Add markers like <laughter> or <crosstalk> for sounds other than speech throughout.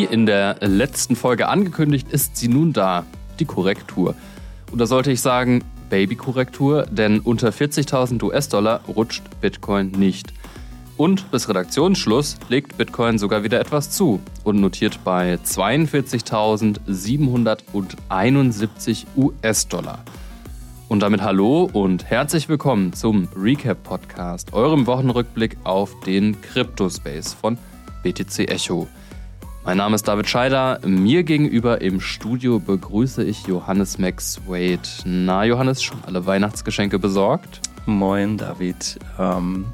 Wie in der letzten Folge angekündigt, ist sie nun da, die Korrektur. Und da sollte ich sagen, Baby-Korrektur, denn unter 40.000 US-Dollar rutscht Bitcoin nicht. Und bis Redaktionsschluss legt Bitcoin sogar wieder etwas zu und notiert bei 42.771 US-Dollar. Und damit hallo und herzlich willkommen zum Recap Podcast, eurem Wochenrückblick auf den Crypto-Space von BTC Echo. Mein Name ist David Scheider. Mir gegenüber im Studio begrüße ich Johannes Max Wade. Na, Johannes, schon alle Weihnachtsgeschenke besorgt? Moin, David. Ähm,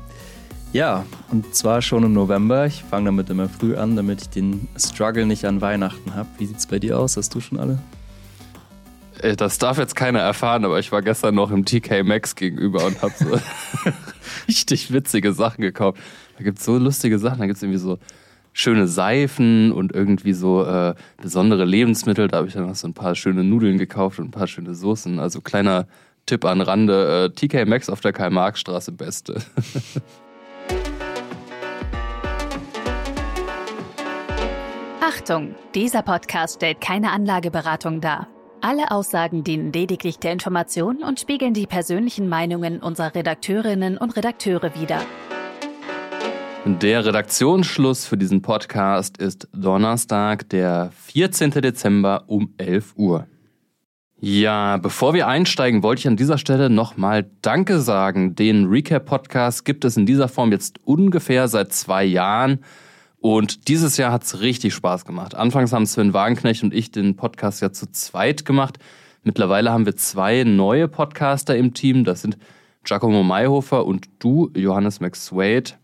ja, und zwar schon im November. Ich fange damit immer früh an, damit ich den Struggle nicht an Weihnachten habe. Wie sieht es bei dir aus? Hast du schon alle? Äh, das darf jetzt keiner erfahren, aber ich war gestern noch im TK Maxx gegenüber und habe so <laughs> <laughs> richtig witzige Sachen gekauft. Da gibt es so lustige Sachen. Da gibt es irgendwie so schöne Seifen und irgendwie so äh, besondere Lebensmittel. Da habe ich dann noch so ein paar schöne Nudeln gekauft und ein paar schöne Soßen. Also kleiner Tipp an Rande: äh, TK Maxx auf der Karl-Marx-Straße, beste. <laughs> Achtung, dieser Podcast stellt keine Anlageberatung dar. Alle Aussagen dienen lediglich der Information und spiegeln die persönlichen Meinungen unserer Redakteurinnen und Redakteure wider. Der Redaktionsschluss für diesen Podcast ist Donnerstag, der 14. Dezember um 11 Uhr. Ja, bevor wir einsteigen, wollte ich an dieser Stelle nochmal Danke sagen. Den Recap-Podcast gibt es in dieser Form jetzt ungefähr seit zwei Jahren. Und dieses Jahr hat es richtig Spaß gemacht. Anfangs haben Sven Wagenknecht und ich den Podcast ja zu zweit gemacht. Mittlerweile haben wir zwei neue Podcaster im Team. Das sind Giacomo Mayhofer und du, Johannes McSwade.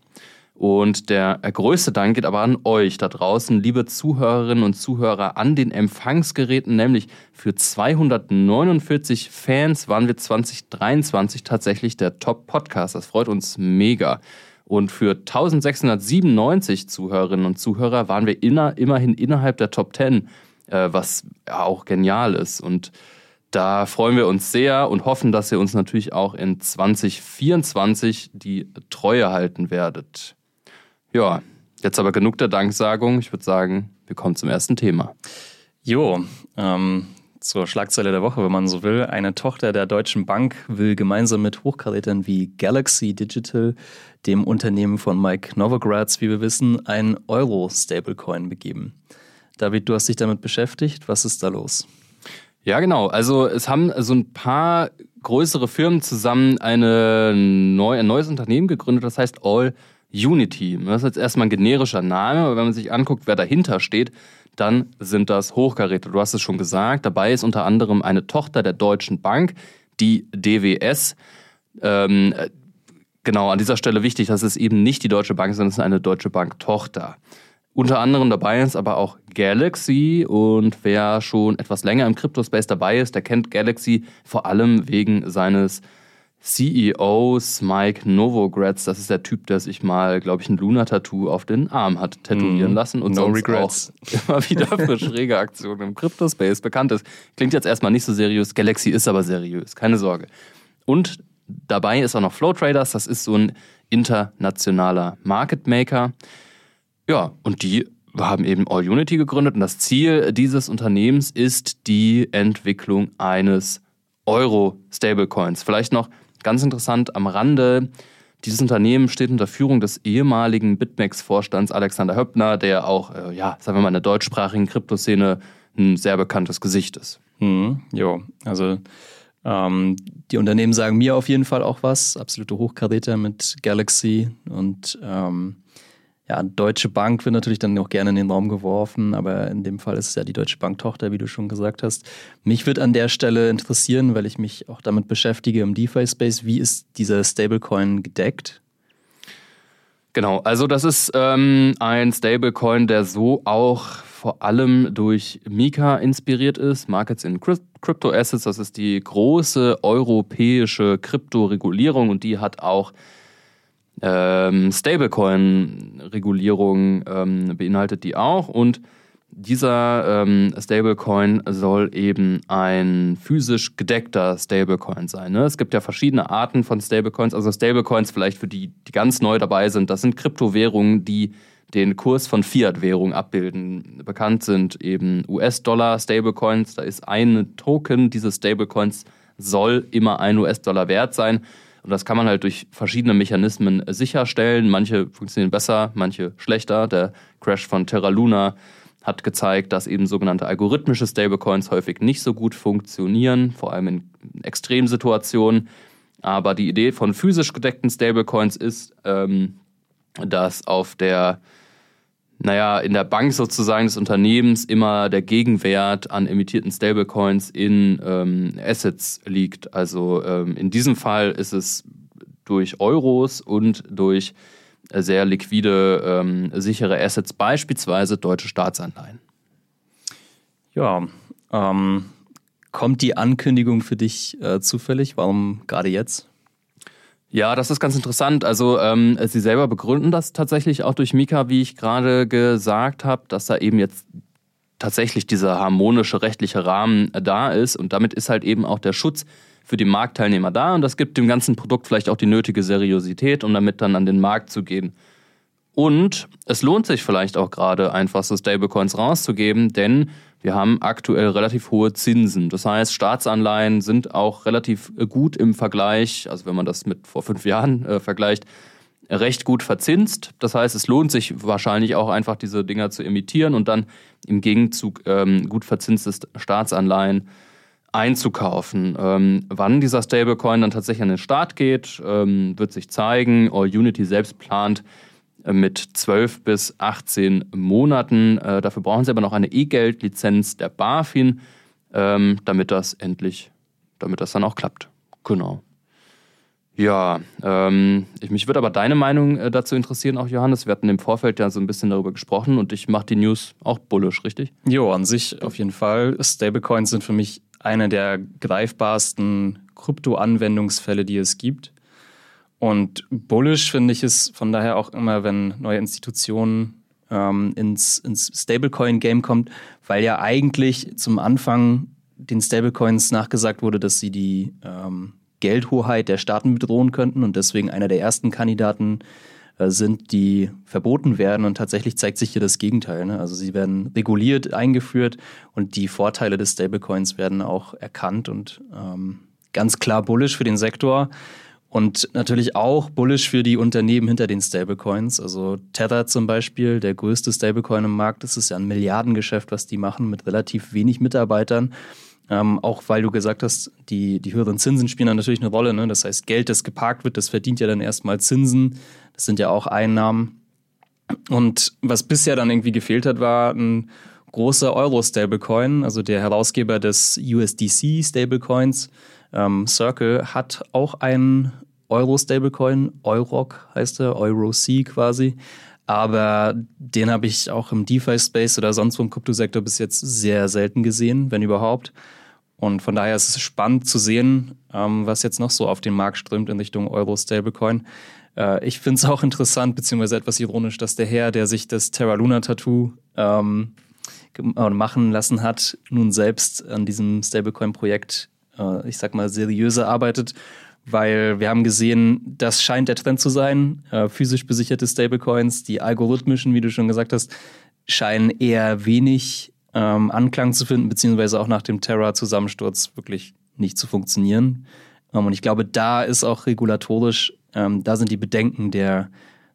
Und der größte Dank geht aber an euch da draußen, liebe Zuhörerinnen und Zuhörer an den Empfangsgeräten, nämlich für 249 Fans waren wir 2023 tatsächlich der Top-Podcast. Das freut uns mega. Und für 1697 Zuhörerinnen und Zuhörer waren wir inner, immerhin innerhalb der Top 10, äh, was auch genial ist. Und da freuen wir uns sehr und hoffen, dass ihr uns natürlich auch in 2024 die Treue halten werdet. Ja, jetzt aber genug der Danksagung. Ich würde sagen, wir kommen zum ersten Thema. Jo, ähm, zur Schlagzeile der Woche, wenn man so will. Eine Tochter der Deutschen Bank will gemeinsam mit Hochkarätern wie Galaxy Digital, dem Unternehmen von Mike Novogratz, wie wir wissen, ein Euro-Stablecoin begeben. David, du hast dich damit beschäftigt. Was ist da los? Ja, genau. Also es haben so ein paar größere Firmen zusammen eine neu, ein neues Unternehmen gegründet, das heißt All Unity. Das ist jetzt erstmal ein generischer Name, aber wenn man sich anguckt, wer dahinter steht, dann sind das Hochkaräter. Du hast es schon gesagt, dabei ist unter anderem eine Tochter der Deutschen Bank, die DWS. Ähm, genau, an dieser Stelle wichtig, dass es eben nicht die Deutsche Bank ist, sondern es ist eine Deutsche Bank-Tochter. Unter anderem dabei ist aber auch Galaxy und wer schon etwas länger im Crypto-Space dabei ist, der kennt Galaxy vor allem wegen seines CEOs Mike Novogratz, das ist der Typ, der sich mal, glaube ich, ein Luna-Tattoo auf den Arm hat tätowieren mm, lassen und no sonst regrets. auch immer wieder <laughs> für schräge Aktionen im Crypto-Space bekannt ist. Klingt jetzt erstmal nicht so seriös, Galaxy ist aber seriös, keine Sorge. Und dabei ist auch noch Flow Traders, das ist so ein internationaler Market Maker. Ja, und die haben eben All Unity gegründet und das Ziel dieses Unternehmens ist die Entwicklung eines Euro-Stablecoins. Vielleicht noch Ganz interessant am Rande, dieses Unternehmen steht unter Führung des ehemaligen BitMEX-Vorstands Alexander Höppner, der auch, äh, ja, sagen wir mal, in der deutschsprachigen Kryptoszene ein sehr bekanntes Gesicht ist. Mhm, jo, also ähm, die Unternehmen sagen mir auf jeden Fall auch was. Absolute Hochkaräter mit Galaxy und ähm, ja, Deutsche Bank wird natürlich dann auch gerne in den Raum geworfen, aber in dem Fall ist es ja die Deutsche Bank-Tochter, wie du schon gesagt hast. Mich wird an der Stelle interessieren, weil ich mich auch damit beschäftige im DeFi-Space, wie ist dieser Stablecoin gedeckt? Genau, also das ist ähm, ein Stablecoin, der so auch vor allem durch Mika inspiriert ist. Markets in Crypto Assets, das ist die große europäische Kryptoregulierung und die hat auch ähm, Stablecoin-Regulierung ähm, beinhaltet die auch und dieser ähm, Stablecoin soll eben ein physisch gedeckter Stablecoin sein. Ne? Es gibt ja verschiedene Arten von Stablecoins. Also Stablecoins vielleicht für die, die ganz neu dabei sind, das sind Kryptowährungen, die den Kurs von Fiat-Währungen abbilden. Bekannt sind eben US-Dollar-Stablecoins. Da ist ein Token dieses Stablecoins soll immer ein US-Dollar wert sein. Und das kann man halt durch verschiedene Mechanismen sicherstellen. Manche funktionieren besser, manche schlechter. Der Crash von Terra Luna hat gezeigt, dass eben sogenannte algorithmische Stablecoins häufig nicht so gut funktionieren, vor allem in Extremsituationen. Aber die Idee von physisch gedeckten Stablecoins ist, ähm, dass auf der, naja, in der Bank sozusagen des Unternehmens immer der Gegenwert an emittierten Stablecoins in ähm, Assets liegt. Also ähm, in diesem Fall ist es durch Euros und durch sehr liquide, ähm, sichere Assets, beispielsweise deutsche Staatsanleihen. Ja, ähm, kommt die Ankündigung für dich äh, zufällig? Warum gerade jetzt? Ja, das ist ganz interessant. Also ähm, Sie selber begründen das tatsächlich auch durch Mika, wie ich gerade gesagt habe, dass da eben jetzt tatsächlich dieser harmonische rechtliche Rahmen da ist und damit ist halt eben auch der Schutz für die Marktteilnehmer da und das gibt dem ganzen Produkt vielleicht auch die nötige Seriosität, um damit dann an den Markt zu gehen. Und es lohnt sich vielleicht auch gerade einfach so Stablecoins rauszugeben, denn wir haben aktuell relativ hohe Zinsen. Das heißt, Staatsanleihen sind auch relativ gut im Vergleich, also wenn man das mit vor fünf Jahren äh, vergleicht, recht gut verzinst. Das heißt, es lohnt sich wahrscheinlich auch einfach diese Dinger zu emittieren und dann im Gegenzug ähm, gut verzinstes Staatsanleihen einzukaufen. Ähm, wann dieser Stablecoin dann tatsächlich an den Start geht, ähm, wird sich zeigen. All Unity selbst plant äh, mit 12 bis 18 Monaten. Äh, dafür brauchen sie aber noch eine E-Geld-Lizenz der BaFin, ähm, damit das endlich, damit das dann auch klappt. Genau. Ja, ähm, ich, mich würde aber deine Meinung äh, dazu interessieren, auch Johannes. Wir hatten im Vorfeld ja so ein bisschen darüber gesprochen und ich mache die News auch bullisch, richtig? Jo, an sich auf jeden Fall. Stablecoins sind für mich einer der greifbarsten Krypto-Anwendungsfälle, die es gibt. Und bullish finde ich es von daher auch immer, wenn neue Institutionen ähm, ins, ins Stablecoin-Game kommt, weil ja eigentlich zum Anfang den Stablecoins nachgesagt wurde, dass sie die ähm, Geldhoheit der Staaten bedrohen könnten und deswegen einer der ersten Kandidaten äh, sind, die verboten werden. Und tatsächlich zeigt sich hier das Gegenteil. Ne? Also sie werden reguliert eingeführt und die Vorteile des Stablecoins werden auch erkannt und ähm, ganz klar bullish für den Sektor. Und natürlich auch bullish für die Unternehmen hinter den Stablecoins. Also Tether zum Beispiel, der größte Stablecoin im Markt, das ist ja ein Milliardengeschäft, was die machen mit relativ wenig Mitarbeitern. Ähm, auch weil du gesagt hast, die, die höheren Zinsen spielen da natürlich eine Rolle. Ne? Das heißt, Geld, das geparkt wird, das verdient ja dann erstmal Zinsen. Das sind ja auch Einnahmen. Und was bisher dann irgendwie gefehlt hat, war ein großer Euro-Stablecoin. Also der Herausgeber des USDC-Stablecoins, ähm, Circle, hat auch einen Euro-Stablecoin. Euroc heißt er, Euro-C quasi. Aber den habe ich auch im DeFi-Space oder sonst wo im Kryptosektor bis jetzt sehr selten gesehen, wenn überhaupt. Und von daher ist es spannend zu sehen, ähm, was jetzt noch so auf den Markt strömt in Richtung Euro-Stablecoin. Äh, ich finde es auch interessant, beziehungsweise etwas ironisch, dass der Herr, der sich das Terra Luna Tattoo ähm, machen lassen hat, nun selbst an diesem Stablecoin-Projekt, äh, ich sag mal, seriöser arbeitet weil wir haben gesehen, das scheint der Trend zu sein. Äh, physisch besicherte Stablecoins, die algorithmischen, wie du schon gesagt hast, scheinen eher wenig ähm, Anklang zu finden, beziehungsweise auch nach dem Terra-Zusammensturz wirklich nicht zu funktionieren. Ähm, und ich glaube, da ist auch regulatorisch, ähm, da sind die Bedenken der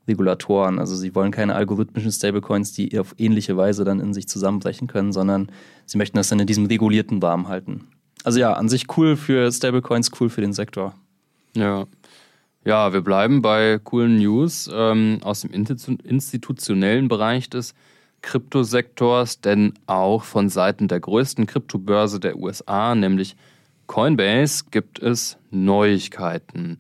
Regulatoren. Also sie wollen keine algorithmischen Stablecoins, die auf ähnliche Weise dann in sich zusammenbrechen können, sondern sie möchten das dann in diesem regulierten Rahmen halten. Also ja, an sich cool für Stablecoins, cool für den Sektor. Ja. Ja, wir bleiben bei coolen News ähm, aus dem institutionellen Bereich des Kryptosektors, denn auch von Seiten der größten Kryptobörse der USA, nämlich Coinbase, gibt es Neuigkeiten.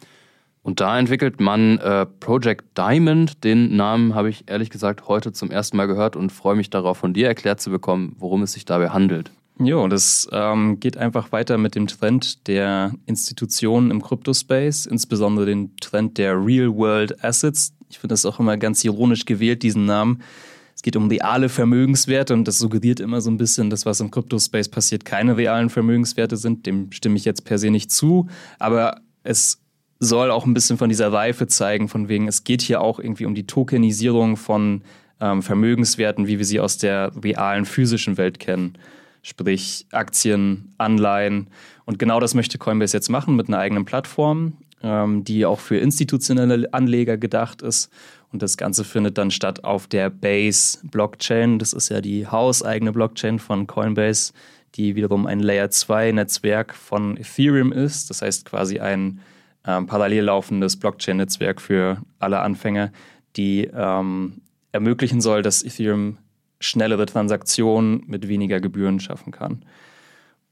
Und da entwickelt man äh, Project Diamond. Den Namen habe ich ehrlich gesagt heute zum ersten Mal gehört und freue mich darauf, von dir erklärt zu bekommen, worum es sich dabei handelt. Jo, das ähm, geht einfach weiter mit dem Trend der Institutionen im Crypto-Space, insbesondere den Trend der Real-World Assets. Ich finde das auch immer ganz ironisch gewählt, diesen Namen. Es geht um reale Vermögenswerte und das suggeriert immer so ein bisschen, dass was im Crypto-Space passiert, keine realen Vermögenswerte sind. Dem stimme ich jetzt per se nicht zu. Aber es soll auch ein bisschen von dieser Reife zeigen, von wegen, es geht hier auch irgendwie um die Tokenisierung von ähm, Vermögenswerten, wie wir sie aus der realen physischen Welt kennen. Sprich Aktien, Anleihen. Und genau das möchte Coinbase jetzt machen mit einer eigenen Plattform, ähm, die auch für institutionelle Anleger gedacht ist. Und das Ganze findet dann statt auf der Base Blockchain. Das ist ja die hauseigene Blockchain von Coinbase, die wiederum ein Layer 2 Netzwerk von Ethereum ist. Das heißt quasi ein ähm, parallel laufendes Blockchain-Netzwerk für alle Anfänger, die ähm, ermöglichen soll, dass Ethereum schnellere Transaktionen mit weniger Gebühren schaffen kann.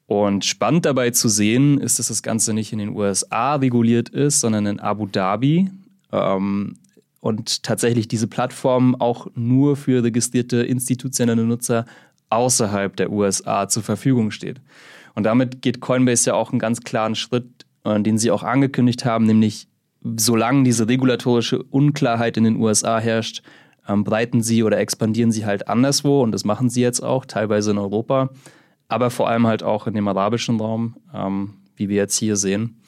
Und spannend dabei zu sehen ist, dass das Ganze nicht in den USA reguliert ist, sondern in Abu Dhabi. Ähm, und tatsächlich diese Plattform auch nur für registrierte institutionelle Nutzer außerhalb der USA zur Verfügung steht. Und damit geht Coinbase ja auch einen ganz klaren Schritt, äh, den sie auch angekündigt haben, nämlich solange diese regulatorische Unklarheit in den USA herrscht, ähm, breiten sie oder expandieren sie halt anderswo und das machen sie jetzt auch, teilweise in Europa, aber vor allem halt auch in dem arabischen Raum, ähm, wie wir jetzt hier sehen.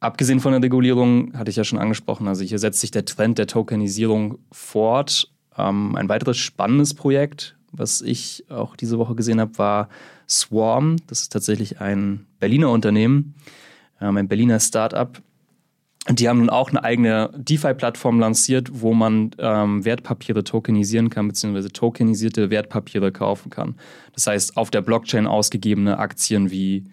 Abgesehen von der Regulierung hatte ich ja schon angesprochen, also hier setzt sich der Trend der Tokenisierung fort. Ähm, ein weiteres spannendes Projekt, was ich auch diese Woche gesehen habe, war Swarm. Das ist tatsächlich ein Berliner Unternehmen, ähm, ein Berliner Startup, die haben nun auch eine eigene DeFi-Plattform lanciert, wo man ähm, Wertpapiere tokenisieren kann, beziehungsweise tokenisierte Wertpapiere kaufen kann. Das heißt, auf der Blockchain ausgegebene Aktien wie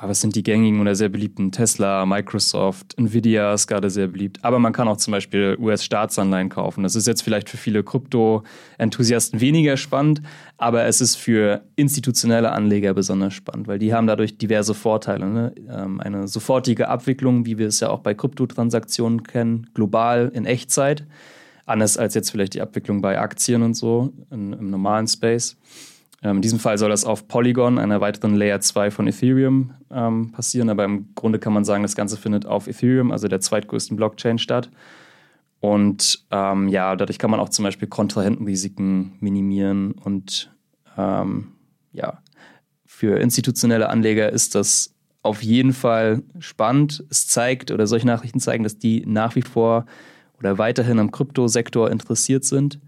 was sind die gängigen oder sehr beliebten? Tesla, Microsoft, Nvidia ist gerade sehr beliebt. Aber man kann auch zum Beispiel US-Staatsanleihen kaufen. Das ist jetzt vielleicht für viele Krypto-Enthusiasten weniger spannend, aber es ist für institutionelle Anleger besonders spannend, weil die haben dadurch diverse Vorteile. Ne? Ähm, eine sofortige Abwicklung, wie wir es ja auch bei Kryptotransaktionen kennen, global in Echtzeit. Anders als jetzt vielleicht die Abwicklung bei Aktien und so in, im normalen Space. Ähm, in diesem Fall soll das auf Polygon, einer weiteren Layer 2 von Ethereum, ähm, passieren. Aber im Grunde kann man sagen, das Ganze findet auf Ethereum, also der zweitgrößten Blockchain, statt. Und ähm, ja, dadurch kann man auch zum Beispiel Kontrahentenrisiken minimieren. Und ähm, ja, für institutionelle Anleger ist das auf jeden Fall spannend. Es zeigt oder solche Nachrichten zeigen, dass die nach wie vor oder weiterhin am Kryptosektor interessiert sind.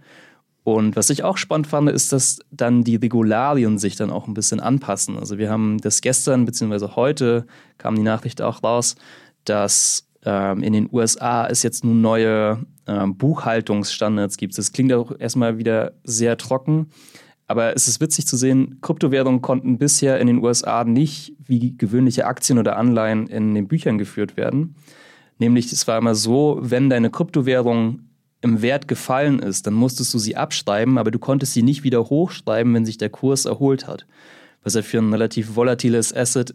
Und was ich auch spannend fand, ist, dass dann die Regularien sich dann auch ein bisschen anpassen. Also wir haben das gestern beziehungsweise heute kam die Nachricht auch raus, dass ähm, in den USA es jetzt nun neue ähm, Buchhaltungsstandards gibt. Das klingt auch erstmal wieder sehr trocken. Aber es ist witzig zu sehen, Kryptowährungen konnten bisher in den USA nicht wie gewöhnliche Aktien oder Anleihen in den Büchern geführt werden. Nämlich, es war immer so, wenn deine Kryptowährung im Wert gefallen ist, dann musstest du sie abschreiben, aber du konntest sie nicht wieder hochschreiben, wenn sich der Kurs erholt hat. Was ja für ein relativ volatiles Asset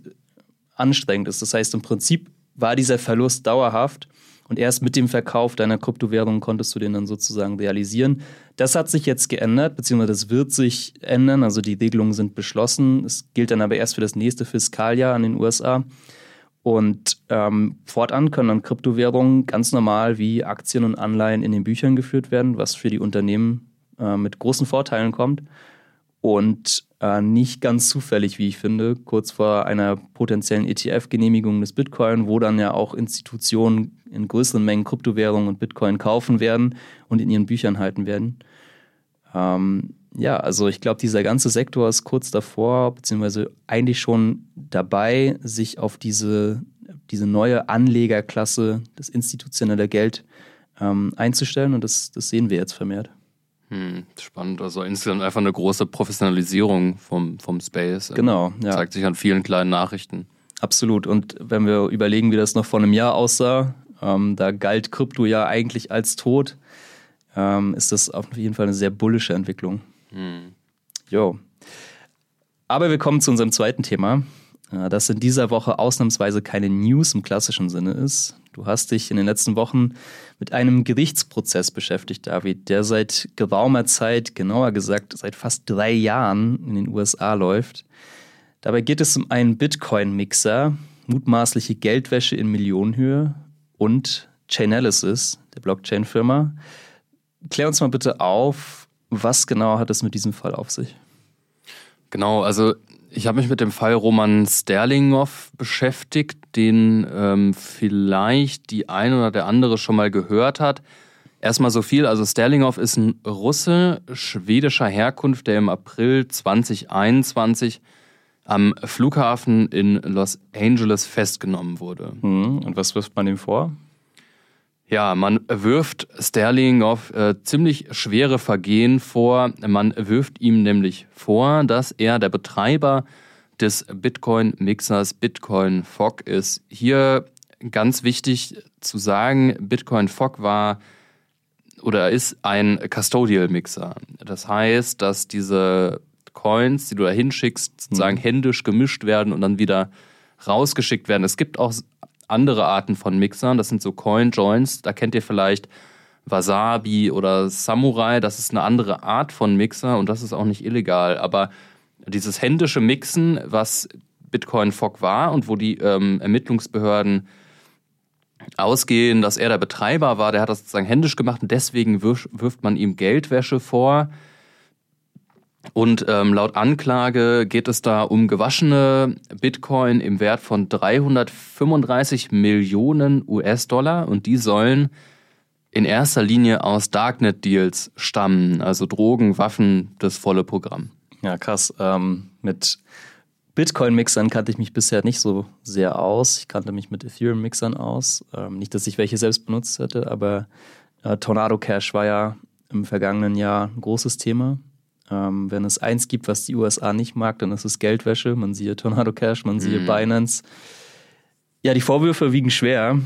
anstrengend ist. Das heißt, im Prinzip war dieser Verlust dauerhaft und erst mit dem Verkauf deiner Kryptowährung konntest du den dann sozusagen realisieren. Das hat sich jetzt geändert, beziehungsweise das wird sich ändern. Also die Regelungen sind beschlossen. Es gilt dann aber erst für das nächste Fiskaljahr an den USA. Und ähm, fortan können dann Kryptowährungen ganz normal wie Aktien und Anleihen in den Büchern geführt werden, was für die Unternehmen äh, mit großen Vorteilen kommt. Und äh, nicht ganz zufällig, wie ich finde, kurz vor einer potenziellen ETF-Genehmigung des Bitcoin, wo dann ja auch Institutionen in größeren Mengen Kryptowährungen und Bitcoin kaufen werden und in ihren Büchern halten werden. Ähm, ja, also ich glaube, dieser ganze Sektor ist kurz davor, beziehungsweise eigentlich schon dabei, sich auf diese, diese neue Anlegerklasse, das institutionelle Geld ähm, einzustellen und das, das sehen wir jetzt vermehrt. Hm, spannend. Also insgesamt einfach eine große Professionalisierung vom, vom Space. Genau. Ja. Zeigt sich an vielen kleinen Nachrichten. Absolut. Und wenn wir überlegen, wie das noch vor einem Jahr aussah, ähm, da galt Krypto ja eigentlich als tot, ähm, ist das auf jeden Fall eine sehr bullische Entwicklung. Hm. Jo. Aber wir kommen zu unserem zweiten Thema, äh, das in dieser Woche ausnahmsweise keine News im klassischen Sinne ist. Du hast dich in den letzten Wochen mit einem Gerichtsprozess beschäftigt, David, der seit geraumer Zeit, genauer gesagt seit fast drei Jahren in den USA läuft. Dabei geht es um einen Bitcoin-Mixer, mutmaßliche Geldwäsche in Millionenhöhe und Chainalysis, der Blockchain-Firma. Klär uns mal bitte auf, was genau hat es mit diesem Fall auf sich? Genau, also ich habe mich mit dem Fall Roman Sterlinghoff beschäftigt, den ähm, vielleicht die ein oder der andere schon mal gehört hat. Erstmal so viel, also Sterlinghoff ist ein Russe schwedischer Herkunft, der im April 2021 am Flughafen in Los Angeles festgenommen wurde. Mhm. Und was wirft man ihm vor? Ja, man wirft Sterling auf äh, ziemlich schwere Vergehen vor. Man wirft ihm nämlich vor, dass er der Betreiber des Bitcoin-Mixers Bitcoin Fog ist. Hier ganz wichtig zu sagen, Bitcoin Fog war oder ist ein Custodial-Mixer. Das heißt, dass diese Coins, die du da hinschickst, sozusagen mhm. händisch gemischt werden und dann wieder rausgeschickt werden. Es gibt auch andere Arten von Mixern. Das sind so Coin-Joints. Da kennt ihr vielleicht Wasabi oder Samurai. Das ist eine andere Art von Mixer und das ist auch nicht illegal. Aber dieses händische Mixen, was Bitcoin Fog war und wo die ähm, Ermittlungsbehörden ausgehen, dass er der Betreiber war, der hat das sozusagen händisch gemacht und deswegen wirft man ihm Geldwäsche vor. Und ähm, laut Anklage geht es da um gewaschene Bitcoin im Wert von 335 Millionen US-Dollar und die sollen in erster Linie aus Darknet-Deals stammen, also Drogen, Waffen, das volle Programm. Ja, krass. Ähm, mit Bitcoin-Mixern kannte ich mich bisher nicht so sehr aus. Ich kannte mich mit Ethereum-Mixern aus. Ähm, nicht, dass ich welche selbst benutzt hätte, aber äh, Tornado Cash war ja im vergangenen Jahr ein großes Thema. Ähm, wenn es eins gibt, was die USA nicht mag, dann ist es Geldwäsche. Man siehe Tornado Cash, man siehe mhm. Binance. Ja, die Vorwürfe wiegen schwer.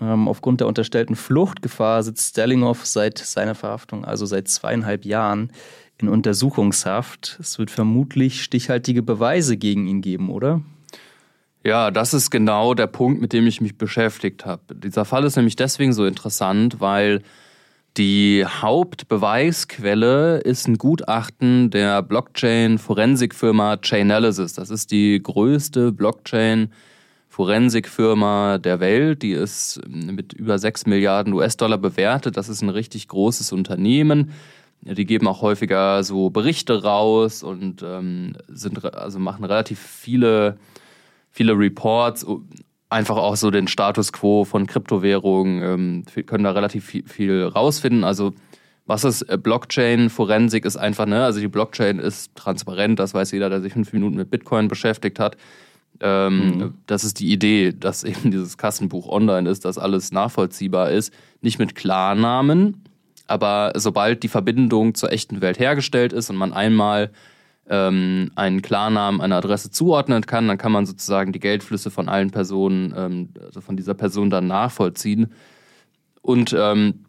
Ähm, aufgrund der unterstellten Fluchtgefahr sitzt Sterlinghoff seit seiner Verhaftung, also seit zweieinhalb Jahren, in Untersuchungshaft. Es wird vermutlich stichhaltige Beweise gegen ihn geben, oder? Ja, das ist genau der Punkt, mit dem ich mich beschäftigt habe. Dieser Fall ist nämlich deswegen so interessant, weil die Hauptbeweisquelle ist ein Gutachten der Blockchain-Forensikfirma Chainalysis. Das ist die größte Blockchain-Forensikfirma der Welt. Die ist mit über 6 Milliarden US-Dollar bewertet. Das ist ein richtig großes Unternehmen. Die geben auch häufiger so Berichte raus und ähm, sind also machen relativ viele viele Reports einfach auch so den Status quo von Kryptowährungen, ähm, können da relativ viel, viel rausfinden. Also was ist äh, Blockchain-Forensik ist einfach, ne, also die Blockchain ist transparent, das weiß jeder, der sich fünf Minuten mit Bitcoin beschäftigt hat. Ähm, mhm. Das ist die Idee, dass <laughs> eben dieses Kassenbuch online ist, dass alles nachvollziehbar ist. Nicht mit Klarnamen, aber sobald die Verbindung zur echten Welt hergestellt ist und man einmal ähm, einen Klarnamen einer Adresse zuordnen kann, dann kann man sozusagen die Geldflüsse von allen Personen, ähm, also von dieser Person dann nachvollziehen. Und ähm,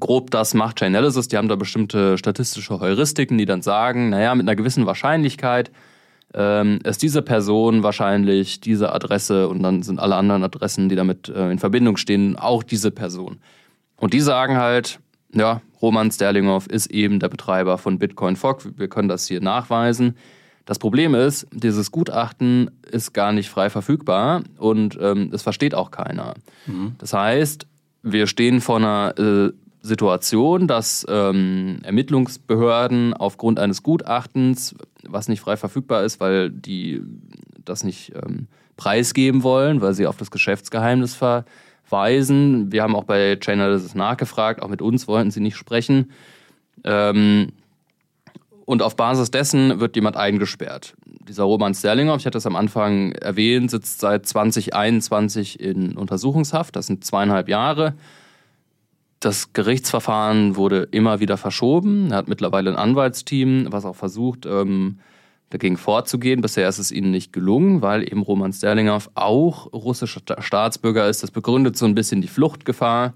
grob das macht Chainalysis. Die haben da bestimmte statistische Heuristiken, die dann sagen, naja, mit einer gewissen Wahrscheinlichkeit ähm, ist diese Person wahrscheinlich diese Adresse und dann sind alle anderen Adressen, die damit äh, in Verbindung stehen, auch diese Person. Und die sagen halt, ja, Roman Sterlinghoff ist eben der Betreiber von Bitcoin Fog. Wir können das hier nachweisen. Das Problem ist, dieses Gutachten ist gar nicht frei verfügbar und ähm, es versteht auch keiner. Mhm. Das heißt, wir stehen vor einer äh, Situation, dass ähm, Ermittlungsbehörden aufgrund eines Gutachtens, was nicht frei verfügbar ist, weil die das nicht ähm, preisgeben wollen, weil sie auf das Geschäftsgeheimnis ver weisen. Wir haben auch bei Chainalysis nachgefragt, auch mit uns wollten sie nicht sprechen. Ähm, und auf Basis dessen wird jemand eingesperrt. Dieser Roman Sterlinger, ich hatte es am Anfang erwähnt, sitzt seit 2021 in Untersuchungshaft. Das sind zweieinhalb Jahre. Das Gerichtsverfahren wurde immer wieder verschoben. Er hat mittlerweile ein Anwaltsteam, was auch versucht, ähm, dagegen vorzugehen. Bisher ist es ihnen nicht gelungen, weil eben Roman Sterlinghoff auch russischer Staatsbürger ist. Das begründet so ein bisschen die Fluchtgefahr.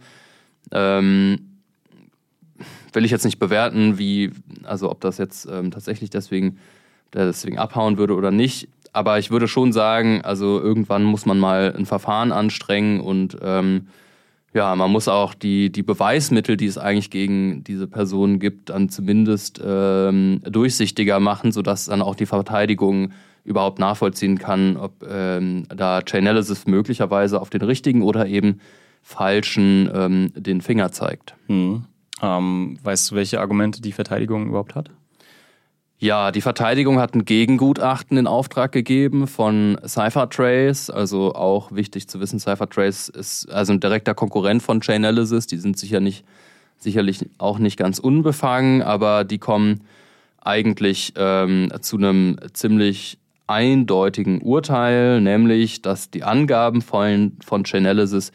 Ähm, will ich jetzt nicht bewerten, wie, also ob das jetzt ähm, tatsächlich deswegen, deswegen abhauen würde oder nicht. Aber ich würde schon sagen, also irgendwann muss man mal ein Verfahren anstrengen und ähm, ja, man muss auch die, die Beweismittel, die es eigentlich gegen diese Person gibt, dann zumindest ähm, durchsichtiger machen, sodass dann auch die Verteidigung überhaupt nachvollziehen kann, ob ähm, da Chainalysis möglicherweise auf den richtigen oder eben falschen ähm, den Finger zeigt. Hm. Ähm, weißt du, welche Argumente die Verteidigung überhaupt hat? Ja, die Verteidigung hat ein Gegengutachten in Auftrag gegeben von Cyphertrace. Also auch wichtig zu wissen, Cyphertrace ist also ein direkter Konkurrent von Chainalysis. Die sind sicher nicht sicherlich auch nicht ganz unbefangen, aber die kommen eigentlich ähm, zu einem ziemlich eindeutigen Urteil, nämlich, dass die Angaben von, von Chainalysis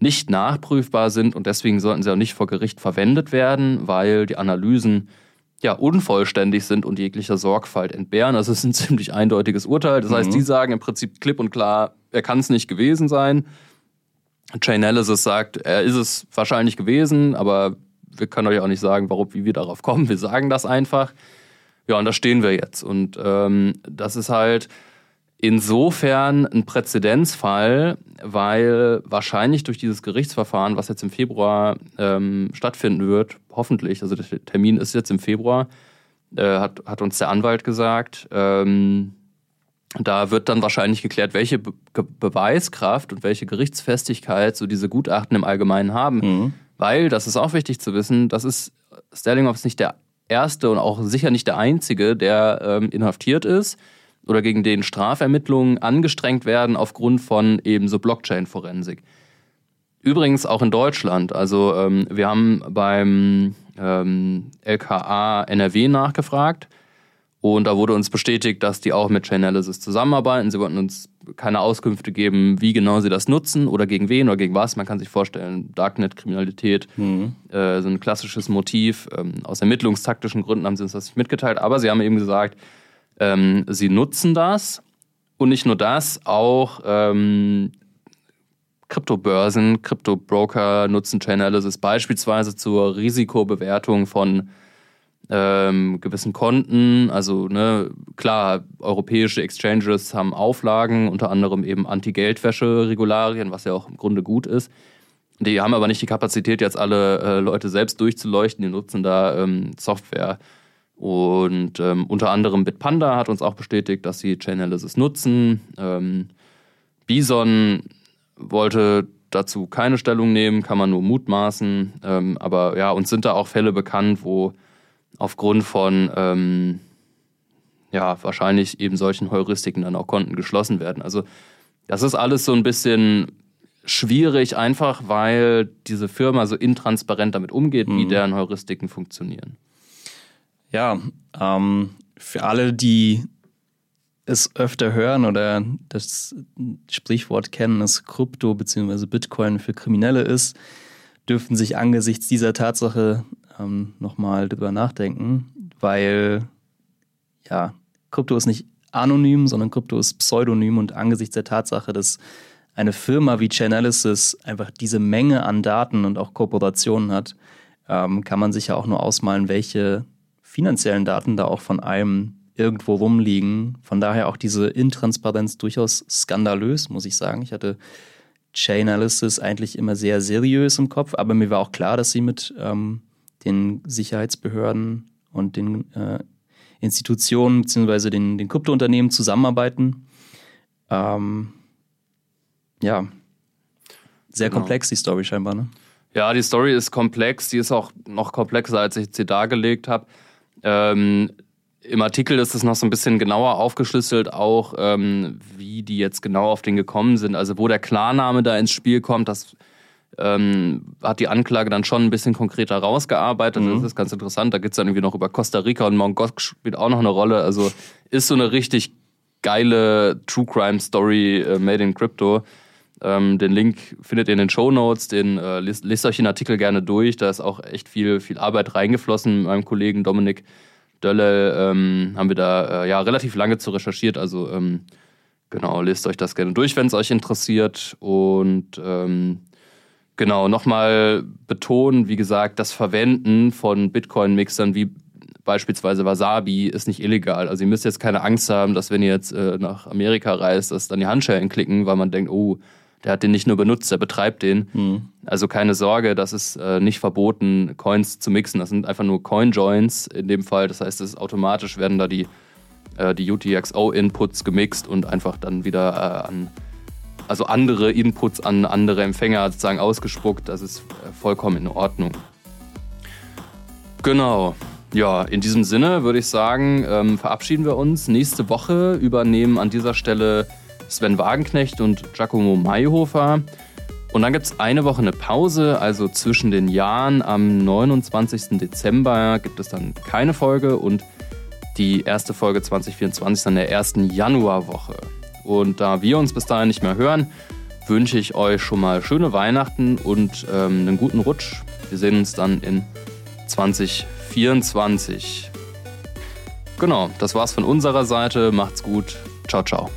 nicht nachprüfbar sind und deswegen sollten sie auch nicht vor Gericht verwendet werden, weil die Analysen ja unvollständig sind und jeglicher Sorgfalt entbehren. Also es ist ein <laughs> ziemlich eindeutiges Urteil. Das mhm. heißt, die sagen im Prinzip klipp und klar, er kann es nicht gewesen sein. Chainalysis sagt, er ist es wahrscheinlich gewesen, aber wir können euch auch nicht sagen, warum, wie wir darauf kommen. Wir sagen das einfach. Ja, und da stehen wir jetzt. Und ähm, das ist halt insofern ein Präzedenzfall, weil wahrscheinlich durch dieses Gerichtsverfahren, was jetzt im Februar ähm, stattfinden wird, hoffentlich, also der Termin ist jetzt im Februar, äh, hat, hat uns der Anwalt gesagt, ähm, da wird dann wahrscheinlich geklärt, welche Be Beweiskraft und welche Gerichtsfestigkeit so diese Gutachten im Allgemeinen haben. Mhm. Weil, das ist auch wichtig zu wissen, das ist Sterling ist nicht der erste und auch sicher nicht der einzige, der ähm, inhaftiert ist oder gegen den Strafermittlungen angestrengt werden aufgrund von eben so Blockchain-Forensik. Übrigens auch in Deutschland. Also ähm, wir haben beim ähm, LKA NRW nachgefragt und da wurde uns bestätigt, dass die auch mit Chainalysis zusammenarbeiten. Sie wollten uns keine Auskünfte geben, wie genau sie das nutzen oder gegen wen oder gegen was. Man kann sich vorstellen, Darknet-Kriminalität, mhm. äh, so ein klassisches Motiv. Ähm, aus ermittlungstaktischen Gründen haben sie uns das nicht mitgeteilt. Aber sie haben eben gesagt, ähm, sie nutzen das. Und nicht nur das, auch ähm, Kryptobörsen, Kryptobroker nutzen Chainalysis beispielsweise zur Risikobewertung von ähm, gewissen Konten. Also ne, klar, europäische Exchanges haben Auflagen, unter anderem eben Anti-Geldwäsche-Regularien, was ja auch im Grunde gut ist. Die haben aber nicht die Kapazität, jetzt alle äh, Leute selbst durchzuleuchten. Die nutzen da ähm, Software. Und ähm, unter anderem Bitpanda hat uns auch bestätigt, dass sie Chainalysis nutzen. Ähm, Bison wollte dazu keine Stellung nehmen, kann man nur mutmaßen. Ähm, aber ja, uns sind da auch Fälle bekannt, wo aufgrund von ähm, ja, wahrscheinlich eben solchen Heuristiken dann auch Konten geschlossen werden. Also das ist alles so ein bisschen schwierig, einfach weil diese Firma so intransparent damit umgeht, mhm. wie deren Heuristiken funktionieren. Ja, ähm, für alle, die es öfter hören oder das Sprichwort kennen, dass Krypto bzw. Bitcoin für Kriminelle ist, dürften sich angesichts dieser Tatsache ähm, nochmal drüber nachdenken, weil ja, Krypto ist nicht anonym, sondern Krypto ist pseudonym und angesichts der Tatsache, dass eine Firma wie Chainalysis einfach diese Menge an Daten und auch Kooperationen hat, ähm, kann man sich ja auch nur ausmalen, welche finanziellen Daten da auch von einem irgendwo rumliegen. Von daher auch diese Intransparenz durchaus skandalös, muss ich sagen. Ich hatte Chainalysis eigentlich immer sehr seriös im Kopf, aber mir war auch klar, dass sie mit ähm, den Sicherheitsbehörden und den äh, Institutionen bzw. den, den Kryptounternehmen zusammenarbeiten. Ähm, ja, sehr genau. komplex die Story scheinbar, ne? Ja, die Story ist komplex, die ist auch noch komplexer, als ich sie dargelegt habe. Ähm, Im Artikel ist es noch so ein bisschen genauer aufgeschlüsselt, auch ähm, wie die jetzt genau auf den gekommen sind. Also wo der Klarname da ins Spiel kommt, das ähm, hat die Anklage dann schon ein bisschen konkreter rausgearbeitet. Mhm. Das ist ganz interessant. Da geht es dann irgendwie noch über Costa Rica und Mongok spielt auch noch eine Rolle. Also ist so eine richtig geile True Crime Story äh, made in Crypto. Ähm, den Link findet ihr in den Show Notes. Den äh, lest, lest, euch den Artikel gerne durch. Da ist auch echt viel, viel Arbeit reingeflossen. Mit meinem Kollegen Dominik Dölle ähm, haben wir da äh, ja relativ lange zu recherchiert. Also ähm, genau, lest euch das gerne durch, wenn es euch interessiert. Und ähm, Genau, nochmal betonen, wie gesagt, das Verwenden von Bitcoin-Mixern wie beispielsweise Wasabi ist nicht illegal. Also ihr müsst jetzt keine Angst haben, dass wenn ihr jetzt äh, nach Amerika reist, dass dann die Handschellen klicken, weil man denkt, oh, der hat den nicht nur benutzt, der betreibt den. Mhm. Also keine Sorge, das ist äh, nicht verboten, Coins zu mixen. Das sind einfach nur Coin-Joins in dem Fall. Das heißt, es automatisch werden da die, äh, die UTXO-Inputs gemixt und einfach dann wieder äh, an also andere Inputs an andere Empfänger sozusagen ausgespuckt. Das ist äh, vollkommen in Ordnung. Genau. Ja, in diesem Sinne würde ich sagen, ähm, verabschieden wir uns. Nächste Woche übernehmen an dieser Stelle Sven Wagenknecht und Giacomo Mayhofer. Und dann gibt es eine Woche eine Pause, also zwischen den Jahren. Am 29. Dezember gibt es dann keine Folge und die erste Folge 2024 dann der ersten Januarwoche. Und da wir uns bis dahin nicht mehr hören, wünsche ich euch schon mal schöne Weihnachten und ähm, einen guten Rutsch. Wir sehen uns dann in 2024. Genau, das war's von unserer Seite. Macht's gut. Ciao, ciao.